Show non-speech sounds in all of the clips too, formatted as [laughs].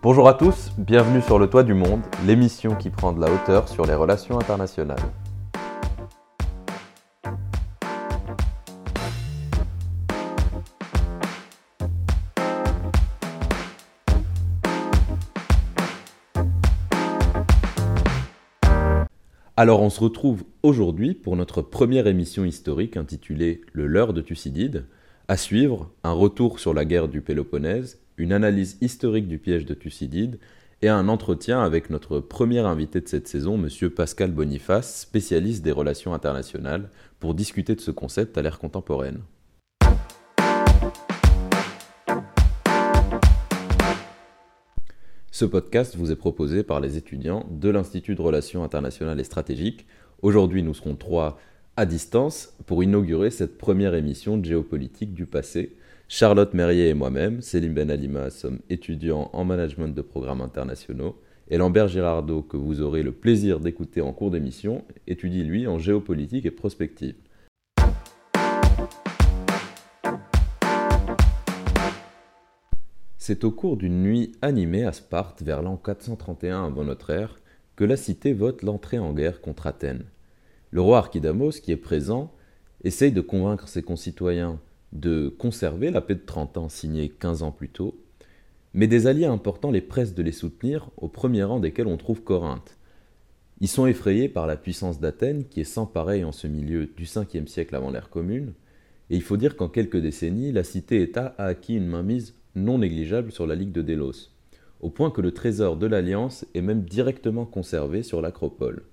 Bonjour à tous, bienvenue sur le Toit du Monde, l'émission qui prend de la hauteur sur les relations internationales. Alors on se retrouve aujourd'hui pour notre première émission historique intitulée Le leurre de Thucydide. À suivre, un retour sur la guerre du Péloponnèse, une analyse historique du piège de Thucydide et un entretien avec notre premier invité de cette saison, M. Pascal Boniface, spécialiste des relations internationales, pour discuter de ce concept à l'ère contemporaine. Ce podcast vous est proposé par les étudiants de l'Institut de Relations internationales et stratégiques. Aujourd'hui, nous serons trois à distance pour inaugurer cette première émission de géopolitique du passé. Charlotte Merrier et moi-même, Céline Ben Alima, sommes étudiants en management de programmes internationaux. Et Lambert Girardot, que vous aurez le plaisir d'écouter en cours d'émission, étudie lui en géopolitique et prospective. C'est au cours d'une nuit animée à Sparte vers l'an 431 avant notre ère que la cité vote l'entrée en guerre contre Athènes. Le roi Archidamos, qui est présent, essaye de convaincre ses concitoyens de conserver la paix de 30 ans signée 15 ans plus tôt, mais des alliés importants les pressent de les soutenir, au premier rang desquels on trouve Corinthe. Ils sont effrayés par la puissance d'Athènes, qui est sans pareil en ce milieu du 5e siècle avant l'ère commune, et il faut dire qu'en quelques décennies, la cité-État a acquis une mainmise non négligeable sur la Ligue de Délos, au point que le trésor de l'Alliance est même directement conservé sur l'Acropole.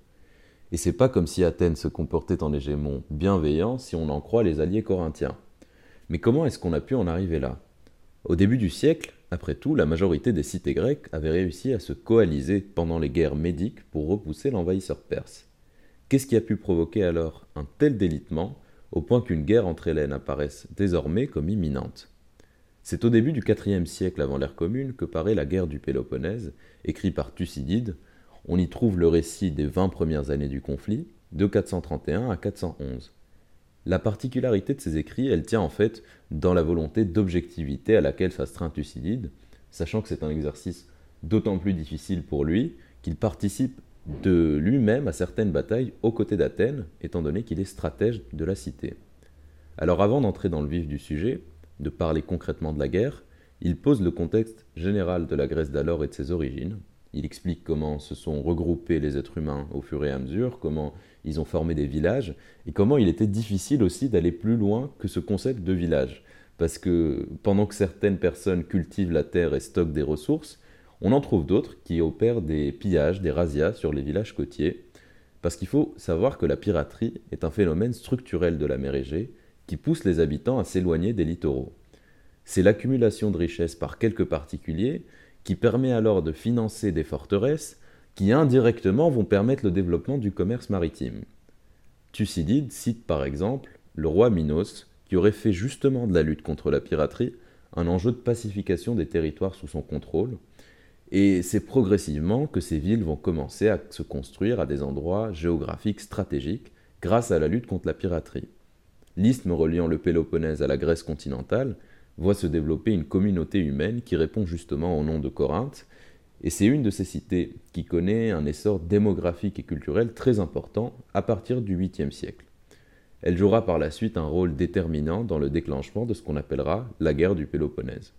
Et c'est pas comme si Athènes se comportait en hégémon bienveillant si on en croit les alliés corinthiens. Mais comment est-ce qu'on a pu en arriver là? Au début du siècle, après tout, la majorité des cités grecques avaient réussi à se coaliser pendant les guerres médiques pour repousser l'envahisseur perse. Qu'est-ce qui a pu provoquer alors un tel délitement au point qu'une guerre entre Hélènes apparaisse désormais comme imminente? C'est au début du IVe siècle avant l'ère commune que paraît la guerre du Péloponnèse, écrit par Thucydide. On y trouve le récit des vingt premières années du conflit, de 431 à 411. La particularité de ces écrits, elle tient en fait dans la volonté d'objectivité à laquelle s'astreint Thucydide, sachant que c'est un exercice d'autant plus difficile pour lui qu'il participe de lui-même à certaines batailles aux côtés d'Athènes, étant donné qu'il est stratège de la cité. Alors avant d'entrer dans le vif du sujet, de parler concrètement de la guerre, il pose le contexte général de la Grèce d'alors et de ses origines. Il explique comment se sont regroupés les êtres humains au fur et à mesure, comment ils ont formé des villages, et comment il était difficile aussi d'aller plus loin que ce concept de village. Parce que pendant que certaines personnes cultivent la terre et stockent des ressources, on en trouve d'autres qui opèrent des pillages, des razzias sur les villages côtiers. Parce qu'il faut savoir que la piraterie est un phénomène structurel de la mer Égée, qui pousse les habitants à s'éloigner des littoraux. C'est l'accumulation de richesses par quelques particuliers qui permet alors de financer des forteresses qui indirectement vont permettre le développement du commerce maritime. Thucydide cite par exemple le roi Minos qui aurait fait justement de la lutte contre la piraterie un enjeu de pacification des territoires sous son contrôle, et c'est progressivement que ces villes vont commencer à se construire à des endroits géographiques stratégiques grâce à la lutte contre la piraterie l'isthme reliant le Péloponnèse à la Grèce continentale voit se développer une communauté humaine qui répond justement au nom de Corinthe, et c'est une de ces cités qui connaît un essor démographique et culturel très important à partir du 8e siècle. Elle jouera par la suite un rôle déterminant dans le déclenchement de ce qu'on appellera la guerre du Péloponnèse.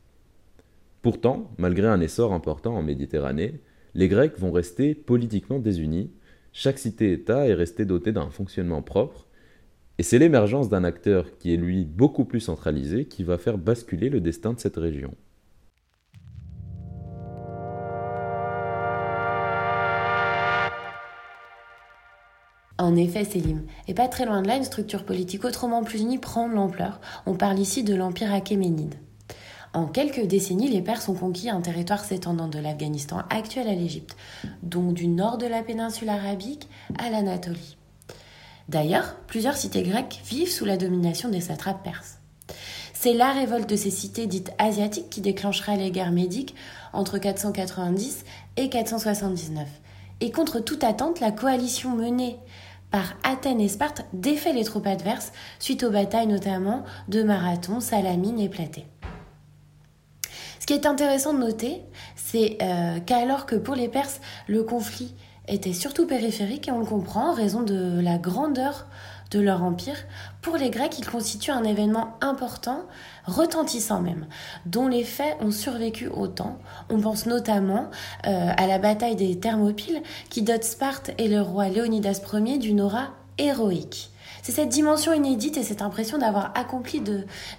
Pourtant, malgré un essor important en Méditerranée, les Grecs vont rester politiquement désunis, chaque cité-État est restée dotée d'un fonctionnement propre, et c'est l'émergence d'un acteur qui est lui beaucoup plus centralisé qui va faire basculer le destin de cette région. En effet, Selim, et pas très loin de là, une structure politique autrement plus unie prend de l'ampleur. On parle ici de l'Empire achéménide. En quelques décennies, les Perses ont conquis un territoire s'étendant de l'Afghanistan actuel à l'Égypte, donc du nord de la péninsule arabique à l'Anatolie. D'ailleurs, plusieurs cités grecques vivent sous la domination des satrapes perses. C'est la révolte de ces cités dites asiatiques qui déclenchera les guerres médiques entre 490 et 479. Et contre toute attente, la coalition menée par Athènes et Sparte défait les troupes adverses suite aux batailles notamment de Marathon, Salamine et Platée. Ce qui est intéressant de noter, c'est euh, qu'alors que pour les Perses, le conflit était surtout périphérique, et on le comprend en raison de la grandeur de leur empire, pour les Grecs, il constitue un événement important, retentissant même, dont les faits ont survécu au temps. On pense notamment euh, à la bataille des Thermopyles, qui dote Sparte et le roi Léonidas Ier d'une aura héroïque. C'est cette dimension inédite et cette impression d'avoir accompli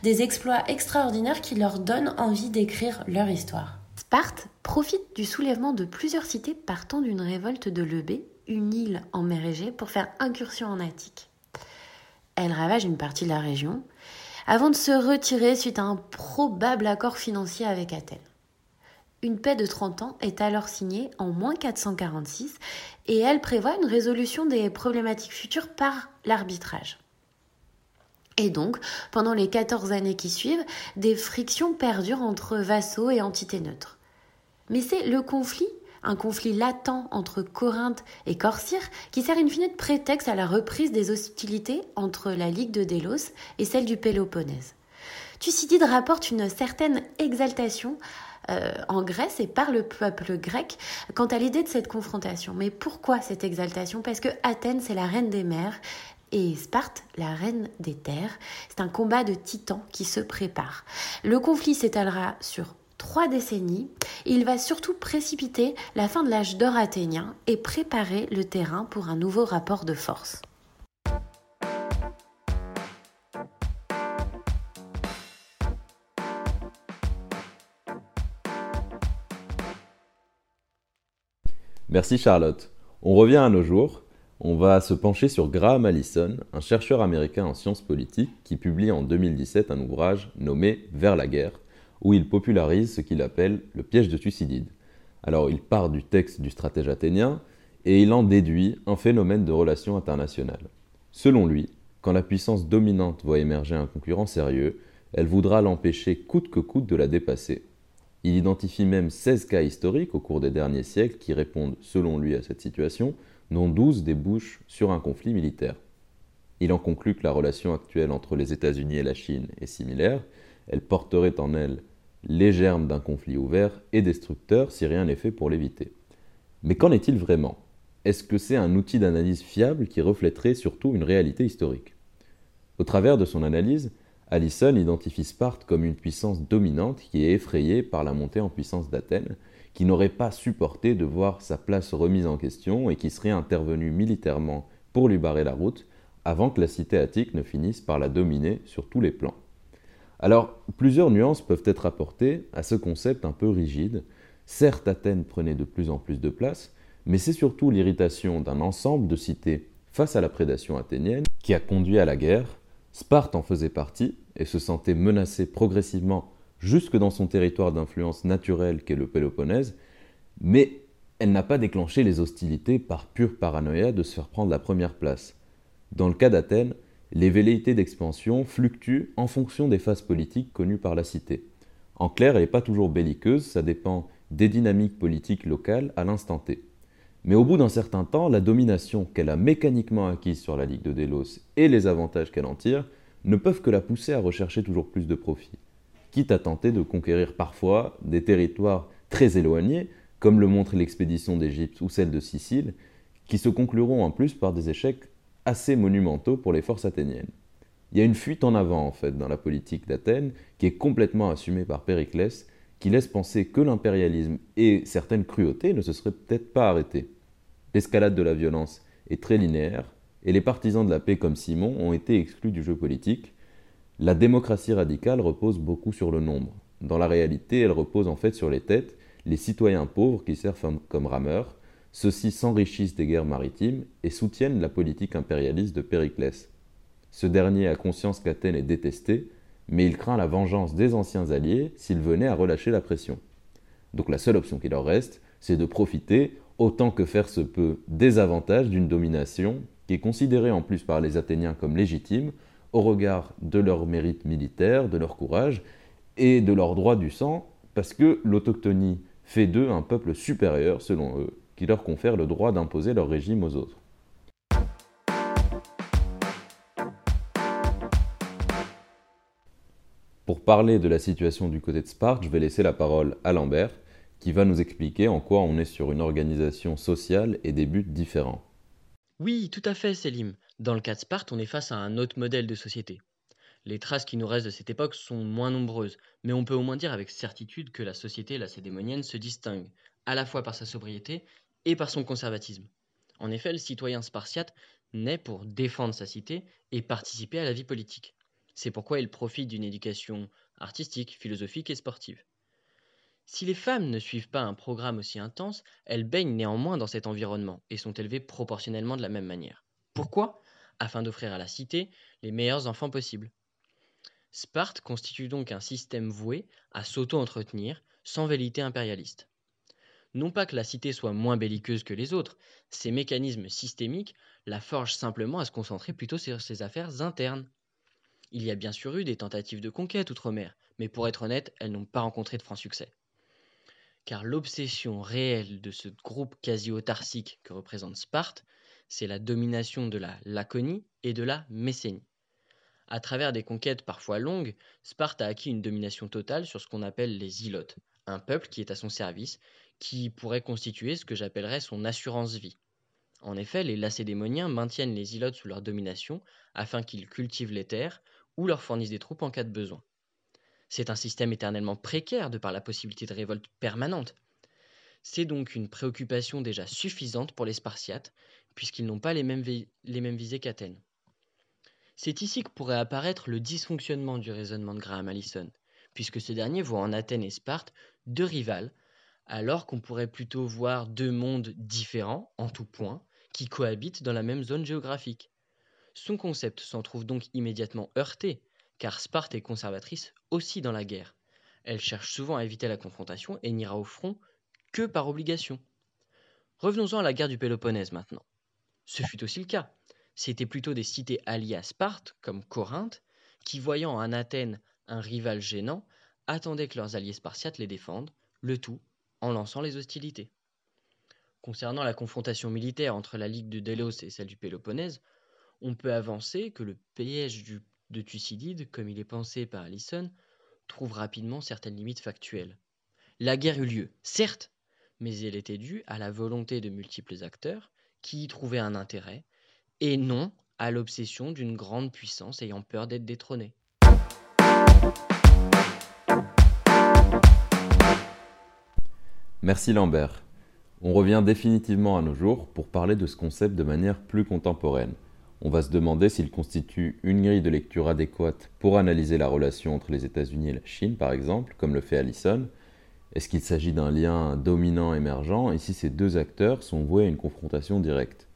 des exploits extraordinaires qui leur donnent envie d'écrire leur histoire. Sparte profite du soulèvement de plusieurs cités partant d'une révolte de Lebé, une île en mer Égée, pour faire incursion en Attique. Elle ravage une partie de la région, avant de se retirer suite à un probable accord financier avec Athènes. Une paix de 30 ans est alors signée en moins 446 et elle prévoit une résolution des problématiques futures par l'arbitrage. Et donc, pendant les 14 années qui suivent, des frictions perdurent entre vassaux et entités neutres. Mais c'est le conflit, un conflit latent entre Corinthe et Corcyre, qui sert in fine de prétexte à la reprise des hostilités entre la Ligue de Délos et celle du Péloponnèse. Thucydide rapporte une certaine exaltation euh, en Grèce et par le peuple grec quant à l'idée de cette confrontation. Mais pourquoi cette exaltation? Parce que Athènes, c'est la reine des mers et Sparte, la reine des terres. C'est un combat de titans qui se prépare. Le conflit s'étalera sur trois décennies. Il va surtout précipiter la fin de l'âge d'or athénien et préparer le terrain pour un nouveau rapport de force. Merci Charlotte. On revient à nos jours. On va se pencher sur Graham Allison, un chercheur américain en sciences politiques qui publie en 2017 un ouvrage nommé Vers la guerre, où il popularise ce qu'il appelle le piège de Thucydide. Alors il part du texte du stratège athénien et il en déduit un phénomène de relations internationales. Selon lui, quand la puissance dominante voit émerger un concurrent sérieux, elle voudra l'empêcher coûte que coûte de la dépasser. Il identifie même 16 cas historiques au cours des derniers siècles qui répondent, selon lui, à cette situation, dont 12 débouchent sur un conflit militaire. Il en conclut que la relation actuelle entre les États-Unis et la Chine est similaire, elle porterait en elle les germes d'un conflit ouvert et destructeur si rien n'est fait pour l'éviter. Mais qu'en est-il vraiment? Est-ce que c'est un outil d'analyse fiable qui reflèterait surtout une réalité historique? Au travers de son analyse, Allison identifie Sparte comme une puissance dominante qui est effrayée par la montée en puissance d'Athènes, qui n'aurait pas supporté de voir sa place remise en question et qui serait intervenue militairement pour lui barrer la route avant que la cité attique ne finisse par la dominer sur tous les plans. Alors, plusieurs nuances peuvent être apportées à ce concept un peu rigide. Certes, Athènes prenait de plus en plus de place, mais c'est surtout l'irritation d'un ensemble de cités face à la prédation athénienne qui a conduit à la guerre Sparte en faisait partie et se sentait menacée progressivement jusque dans son territoire d'influence naturelle qu'est le Péloponnèse, mais elle n'a pas déclenché les hostilités par pure paranoïa de se faire prendre la première place. Dans le cas d'Athènes, les velléités d'expansion fluctuent en fonction des phases politiques connues par la cité. En clair, elle n'est pas toujours belliqueuse, ça dépend des dynamiques politiques locales à l'instant T. Mais au bout d'un certain temps, la domination qu'elle a mécaniquement acquise sur la Ligue de Délos et les avantages qu'elle en tire ne peuvent que la pousser à rechercher toujours plus de profit, quitte à tenter de conquérir parfois des territoires très éloignés, comme le montre l'expédition d'Égypte ou celle de Sicile, qui se concluront en plus par des échecs assez monumentaux pour les forces athéniennes. Il y a une fuite en avant en fait dans la politique d'Athènes qui est complètement assumée par Périclès qui laisse penser que l'impérialisme et certaines cruautés ne se seraient peut-être pas arrêtées. L'escalade de la violence est très linéaire, et les partisans de la paix comme Simon ont été exclus du jeu politique. La démocratie radicale repose beaucoup sur le nombre. Dans la réalité, elle repose en fait sur les têtes, les citoyens pauvres qui servent comme rameurs. Ceux-ci s'enrichissent des guerres maritimes et soutiennent la politique impérialiste de Périclès. Ce dernier a conscience qu'Athènes est détestée, mais il craint la vengeance des anciens alliés s'ils venaient à relâcher la pression. Donc la seule option qui leur reste, c'est de profiter, autant que faire se peut, des avantages d'une domination qui est considérée en plus par les Athéniens comme légitime, au regard de leur mérite militaire, de leur courage et de leur droit du sang, parce que l'autochtonie fait d'eux un peuple supérieur, selon eux, qui leur confère le droit d'imposer leur régime aux autres. Parler de la situation du côté de Sparte, je vais laisser la parole à Lambert, qui va nous expliquer en quoi on est sur une organisation sociale et des buts différents. Oui, tout à fait, Selim. Dans le cas de Sparte, on est face à un autre modèle de société. Les traces qui nous restent de cette époque sont moins nombreuses, mais on peut au moins dire avec certitude que la société lacédémonienne se distingue, à la fois par sa sobriété et par son conservatisme. En effet, le citoyen spartiate naît pour défendre sa cité et participer à la vie politique. C'est pourquoi il profite d'une éducation artistique, philosophique et sportive. Si les femmes ne suivent pas un programme aussi intense, elles baignent néanmoins dans cet environnement et sont élevées proportionnellement de la même manière. Pourquoi? Afin d'offrir à la cité les meilleurs enfants possibles. Sparte constitue donc un système voué à s'auto-entretenir sans vérité impérialiste. Non pas que la cité soit moins belliqueuse que les autres, ces mécanismes systémiques la forgent simplement à se concentrer plutôt sur ses affaires internes. Il y a bien sûr eu des tentatives de conquête outre-mer, mais pour être honnête, elles n'ont pas rencontré de franc succès. Car l'obsession réelle de ce groupe quasi-autarcique que représente Sparte, c'est la domination de la Laconie et de la Messénie. À travers des conquêtes parfois longues, Sparte a acquis une domination totale sur ce qu'on appelle les ilotes, un peuple qui est à son service qui pourrait constituer ce que j'appellerais son assurance-vie. En effet, les Lacédémoniens maintiennent les Ilotes sous leur domination afin qu'ils cultivent les terres ou leur fournissent des troupes en cas de besoin. C'est un système éternellement précaire de par la possibilité de révolte permanente. C'est donc une préoccupation déjà suffisante pour les Spartiates, puisqu'ils n'ont pas les mêmes, les mêmes visées qu'Athènes. C'est ici que pourrait apparaître le dysfonctionnement du raisonnement de Graham Allison, puisque ce dernier voit en Athènes et Sparte deux rivales alors qu'on pourrait plutôt voir deux mondes différents, en tout point, qui cohabitent dans la même zone géographique. Son concept s'en trouve donc immédiatement heurté, car Sparte est conservatrice aussi dans la guerre. Elle cherche souvent à éviter la confrontation et n'ira au front que par obligation. Revenons-en à la guerre du Péloponnèse maintenant. Ce fut aussi le cas. C'étaient plutôt des cités alliées à Sparte, comme Corinthe, qui, voyant en Athènes un rival gênant, attendaient que leurs alliés spartiates les défendent, le tout en lançant les hostilités. Concernant la confrontation militaire entre la Ligue de Délos et celle du Péloponnèse, on peut avancer que le piège de Thucydide, comme il est pensé par Allison, trouve rapidement certaines limites factuelles. La guerre eut lieu, certes, mais elle était due à la volonté de multiples acteurs qui y trouvaient un intérêt, et non à l'obsession d'une grande puissance ayant peur d'être détrônée. Merci Lambert. On revient définitivement à nos jours pour parler de ce concept de manière plus contemporaine. On va se demander s'il constitue une grille de lecture adéquate pour analyser la relation entre les États-Unis et la Chine, par exemple, comme le fait Allison. Est-ce qu'il s'agit d'un lien dominant émergent? Et si ces deux acteurs sont voués à une confrontation directe?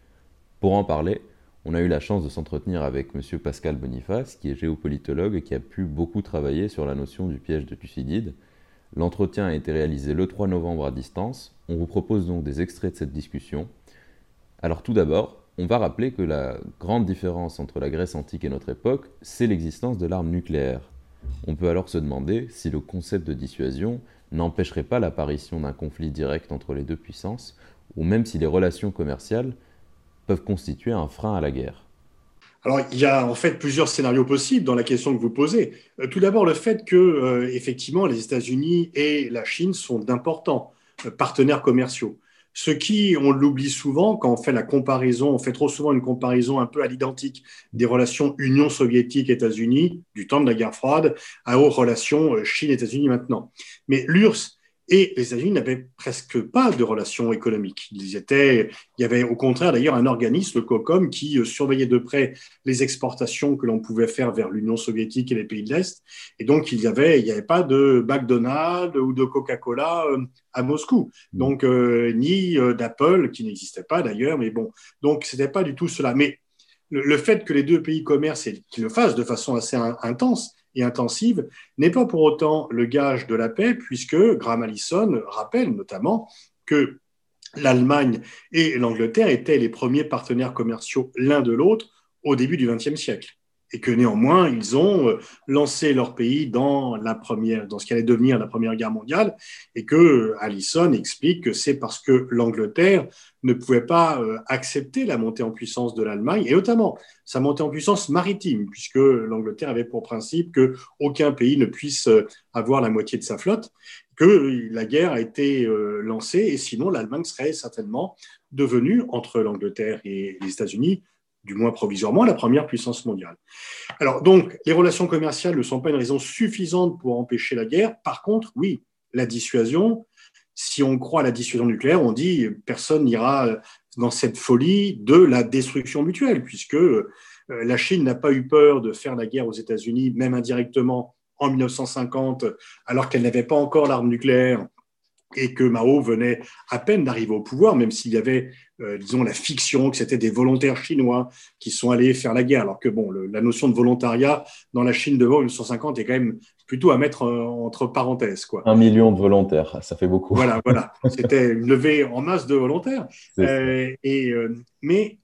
Pour en parler, on a eu la chance de s'entretenir avec M. Pascal Boniface, qui est géopolitologue et qui a pu beaucoup travailler sur la notion du piège de Thucydide. L'entretien a été réalisé le 3 novembre à distance. On vous propose donc des extraits de cette discussion. Alors tout d'abord, on va rappeler que la grande différence entre la Grèce antique et notre époque, c'est l'existence de l'arme nucléaire. On peut alors se demander si le concept de dissuasion n'empêcherait pas l'apparition d'un conflit direct entre les deux puissances, ou même si les relations commerciales peuvent constituer un frein à la guerre. Alors, il y a en fait plusieurs scénarios possibles dans la question que vous posez. Euh, tout d'abord, le fait que, euh, effectivement, les États-Unis et la Chine sont d'importants euh, partenaires commerciaux. Ce qui, on l'oublie souvent quand on fait la comparaison, on fait trop souvent une comparaison un peu à l'identique des relations Union soviétique-États-Unis du temps de la guerre froide à aux relations Chine-États-Unis maintenant. Mais l'URSS et les États-Unis n'avaient presque pas de relations économiques. Ils étaient, il y avait au contraire d'ailleurs un organisme, le COCOM, qui euh, surveillait de près les exportations que l'on pouvait faire vers l'Union soviétique et les pays de l'Est. Et donc, il n'y avait, il y avait pas de McDonald's ou de Coca-Cola euh, à Moscou. Mmh. Donc, euh, ni d'Apple, qui n'existait pas d'ailleurs, mais bon. Donc, c'était pas du tout cela. Mais le, fait que les deux pays commercent et qu'ils le fassent de façon assez intense, et intensive n'est pas pour autant le gage de la paix, puisque Graham Allison rappelle notamment que l'Allemagne et l'Angleterre étaient les premiers partenaires commerciaux l'un de l'autre au début du XXe siècle. Et que néanmoins ils ont euh, lancé leur pays dans la première, dans ce qui allait devenir la première guerre mondiale, et que euh, Allison explique que c'est parce que l'Angleterre ne pouvait pas euh, accepter la montée en puissance de l'Allemagne, et notamment sa montée en puissance maritime, puisque l'Angleterre avait pour principe que aucun pays ne puisse avoir la moitié de sa flotte, que la guerre a été lancée, et sinon l'Allemagne serait certainement devenue, entre l'Angleterre et les États-Unis, du moins provisoirement, la première puissance mondiale. Alors donc, les relations commerciales ne sont pas une raison suffisante pour empêcher la guerre. Par contre, oui, la dissuasion, si on croit à la dissuasion nucléaire, on dit personne n'ira dans cette folie de la destruction mutuelle, puisque euh, la Chine n'a pas eu peur de faire la guerre aux États-Unis, même indirectement, en 1950, alors qu'elle n'avait pas encore l'arme nucléaire et que Mao venait à peine d'arriver au pouvoir, même s'il y avait, euh, disons, la fiction que c'était des volontaires chinois qui sont allés faire la guerre, alors que bon, la notion de volontariat dans la Chine de 1950 est quand même plutôt à mettre euh, entre parenthèses. Quoi. Un million de volontaires, ça fait beaucoup. Voilà, voilà. C'était une levée en masse de volontaires. Euh, et, mais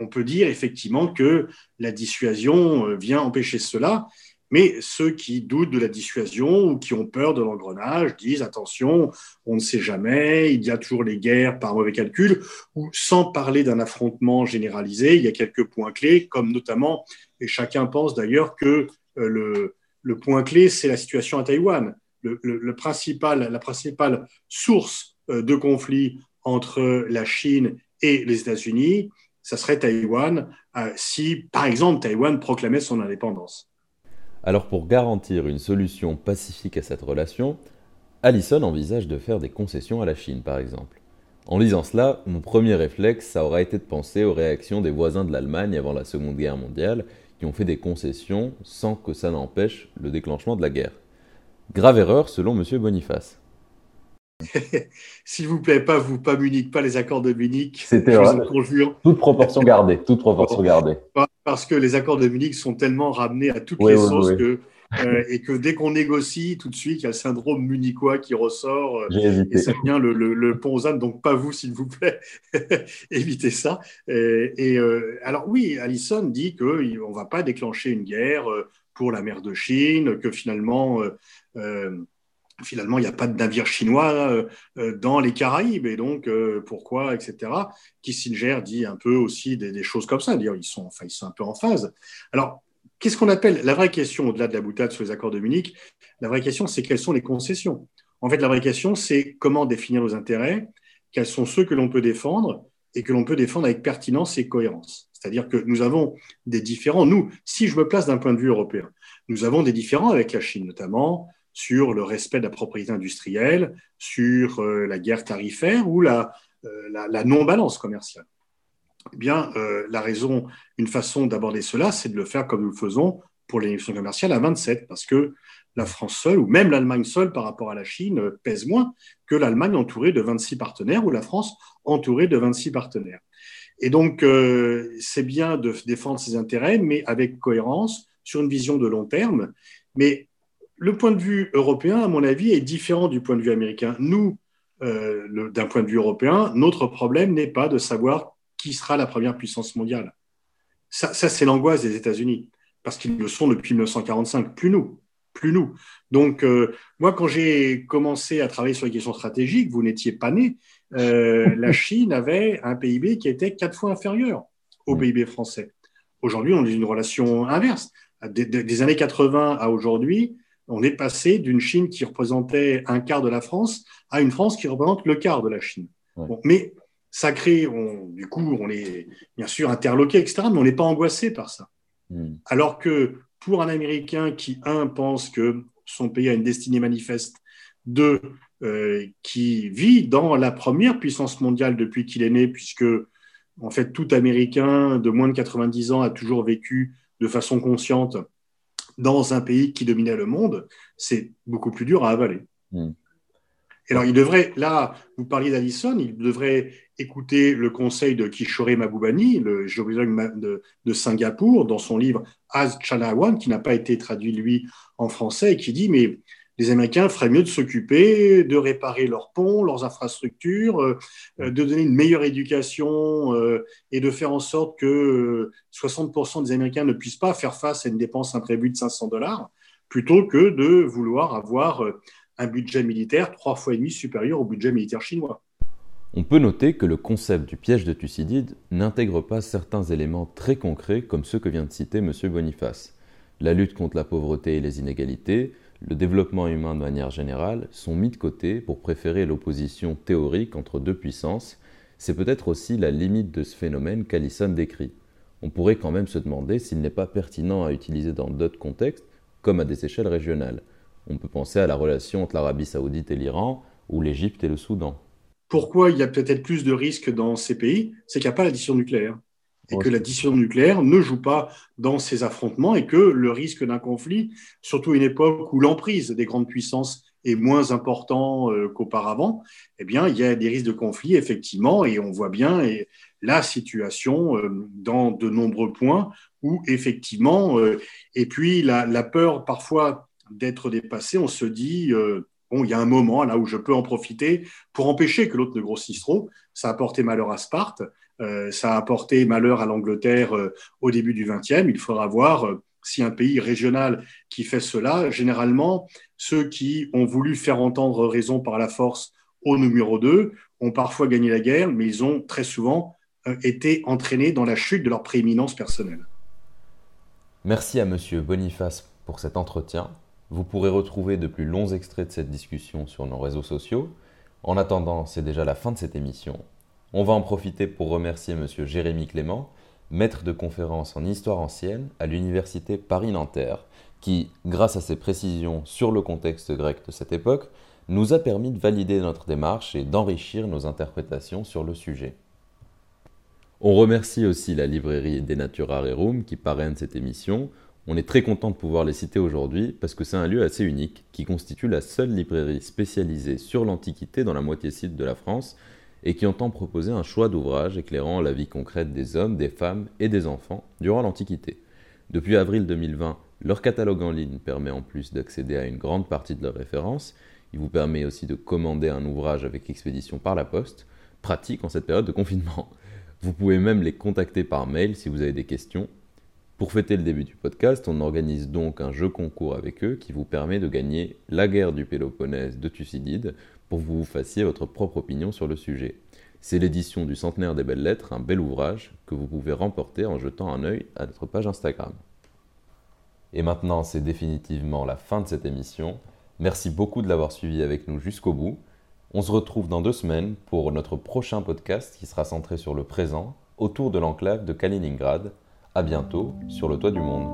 on peut dire effectivement que la dissuasion vient empêcher cela. Mais ceux qui doutent de la dissuasion ou qui ont peur de l'engrenage disent attention, on ne sait jamais, il y a toujours les guerres par mauvais calcul, ou sans parler d'un affrontement généralisé, il y a quelques points clés, comme notamment, et chacun pense d'ailleurs que euh, le, point clé, c'est la situation à Taïwan. Le, principal, la principale source euh, de conflit entre la Chine et les États-Unis, ça serait Taïwan, euh, si par exemple Taïwan proclamait son indépendance. Alors pour garantir une solution pacifique à cette relation, Allison envisage de faire des concessions à la Chine par exemple. En lisant cela, mon premier réflexe, ça aura été de penser aux réactions des voisins de l'Allemagne avant la Seconde Guerre mondiale, qui ont fait des concessions sans que ça n'empêche le déclenchement de la guerre. Grave erreur selon M. Boniface. [laughs] S'il vous plaît, pas vous, pas Munich, pas les accords de Munich. C'était Toute proportion gardée, toute proportion gardée. [laughs] Parce que les accords de Munich sont tellement ramenés à toutes les sauces que euh, et que dès qu'on négocie, tout de suite, il y a le syndrome munichois qui ressort euh, et ça vient le, le, pont aux ânes. Donc, pas vous, s'il vous plaît, [laughs] évitez ça. Et, euh, alors, oui, Allison dit qu'on ne va pas déclencher une guerre pour la mer de Chine, que finalement, finalement, il n'y a pas de navire chinois euh, euh, dans les Caraïbes, et donc euh, pourquoi, etc. Kissinger dit un peu aussi des, choses comme ça, ils sont, enfin, ils sont un peu en phase. Alors, qu'est-ce qu'on appelle la vraie question au-delà de la boutade sur les accords de Munich La vraie question, c'est quelles sont les concessions? En fait, la vraie question, c'est comment définir nos intérêts, quels sont ceux que l'on peut défendre et que l'on peut défendre avec pertinence et cohérence. C'est-à-dire que nous avons des différents, nous, si je me place d'un point de vue européen, nous avons des différents avec la Chine, notamment sur le respect de la propriété industrielle, sur euh, la guerre tarifaire ou la, euh, la, non-balance commerciale. Eh bien, euh, la raison, une façon d'aborder cela, c'est de le faire comme nous le faisons pour les négociations commerciales à 27, parce que la France seule, ou même l'Allemagne seule par rapport à la Chine, pèse moins que l'Allemagne entourée de 26 partenaires ou la France entourée de 26 partenaires. Et donc, c'est bien de défendre ses intérêts, mais avec cohérence, sur une vision de long terme. Mais le point de vue européen, à mon avis, est différent du point de vue américain. Nous, euh, d'un point de vue européen, notre problème n'est pas de savoir qui sera la première puissance mondiale. Ça, c'est l'angoisse des États-Unis, parce qu'ils le sont depuis 1945, plus nous, plus nous. Donc, euh, moi, quand j'ai commencé à travailler sur les questions stratégiques, vous n'étiez pas né, euh, la [laughs] Chine avait un PIB qui était quatre fois inférieur au PIB français. Aujourd'hui, on est une relation inverse. des années 80 à aujourd'hui, on est passé d'une Chine qui représentait un quart de la France à une France qui représente le quart de la Chine. mais ça crée, du coup, on est bien sûr interloqué, etc., mais on n'est pas angoissé par ça. Hmm. Alors que pour un Américain qui, un, pense que son pays a une destinée manifeste, deux, euh, qui vit dans la première puissance mondiale depuis qu'il est né, puisque en fait tout Américain de moins de 90 ans a toujours vécu de façon consciente dans un pays qui dominait le monde, c'est beaucoup plus dur à avaler. Hmm. Et alors, il devrait, là, vous parliez d'Allison, il devrait écouter le conseil de Kishore Mabubani, le géologue de, de, Singapour, dans son livre As Chanawan, qui n'a pas été traduit, lui, en français, et qui dit, mais les Américains feraient mieux de s'occuper de réparer leurs ponts, leurs infrastructures, euh, de donner une meilleure éducation et de faire en sorte que 60% des Américains ne puissent pas faire face à une dépense imprévue de 500 dollars, plutôt que de vouloir avoir un budget militaire trois fois et demi supérieur au budget militaire chinois. On peut noter que le concept du piège de Thucydide n'intègre pas certains éléments très concrets comme ceux que vient de citer M. Boniface. La lutte contre la pauvreté et les inégalités, le développement humain de manière générale sont mis de côté pour préférer l'opposition théorique entre deux puissances. C'est peut-être aussi la limite de ce phénomène qu'Allison décrit. On pourrait quand même se demander s'il n'est pas pertinent à utiliser dans d'autres contextes, comme à des échelles régionales. On peut penser à la relation entre l'Arabie saoudite et l'Iran, ou l'Égypte et le Soudan pourquoi il y a peut-être plus de risques dans ces pays, c'est qu'il n'y a pas l'addition nucléaire. Et que l'addition nucléaire ne joue pas dans ces affrontements et que le risque d'un conflit, surtout à une époque où l'emprise des grandes puissances est moins important euh, qu'auparavant, eh bien, il y a des risques de conflit, effectivement, et on voit bien la situation euh, dans de nombreux points où, effectivement, euh, et puis la, la peur parfois d'être dépassé, on se dit, il y a un moment là où je peux en profiter pour empêcher que l'autre ne grossisse trop. Ça a porté malheur à Sparte, euh, ça a apporté malheur à l'Angleterre euh, au début du XXe. Il faudra voir euh, si un pays régional qui fait cela, généralement, ceux qui ont voulu faire entendre raison par la force au numéro 2 ont parfois gagné la guerre, mais ils ont très souvent été entraînés dans la chute de leur prééminence personnelle. Merci à Monsieur Boniface pour cet entretien. Vous pourrez retrouver de plus longs extraits de cette discussion sur nos réseaux sociaux. En attendant, c'est déjà la fin de cette émission. On va en profiter pour remercier M. Jérémy Clément, maître de conférence en histoire ancienne à l'université Paris-Nanterre, qui, grâce à ses précisions sur le contexte grec de cette époque, nous a permis de valider notre démarche et d'enrichir nos interprétations sur le sujet. On remercie aussi la librairie Denatura Rerum qui parraine cette émission, on est très content de pouvoir les citer aujourd'hui parce que c'est un lieu assez unique qui constitue la seule librairie spécialisée sur l'Antiquité dans la moitié sud de la France et qui entend proposer un choix d'ouvrages éclairant la vie concrète des hommes, des femmes et des enfants durant l'Antiquité. Depuis avril 2020, leur catalogue en ligne permet en plus d'accéder à une grande partie de leurs références. Il vous permet aussi de commander un ouvrage avec expédition par la poste, pratique en cette période de confinement. Vous pouvez même les contacter par mail si vous avez des questions pour fêter le début du podcast, on organise donc un jeu concours avec eux qui vous permet de gagner La guerre du Péloponnèse de Thucydide pour que vous fassiez votre propre opinion sur le sujet. C'est l'édition du Centenaire des Belles Lettres, un bel ouvrage que vous pouvez remporter en jetant un œil à notre page Instagram. Et maintenant, c'est définitivement la fin de cette émission. Merci beaucoup de l'avoir suivi avec nous jusqu'au bout. On se retrouve dans deux semaines pour notre prochain podcast qui sera centré sur le présent, autour de l'enclave de Kaliningrad, à bientôt sur le toit du monde.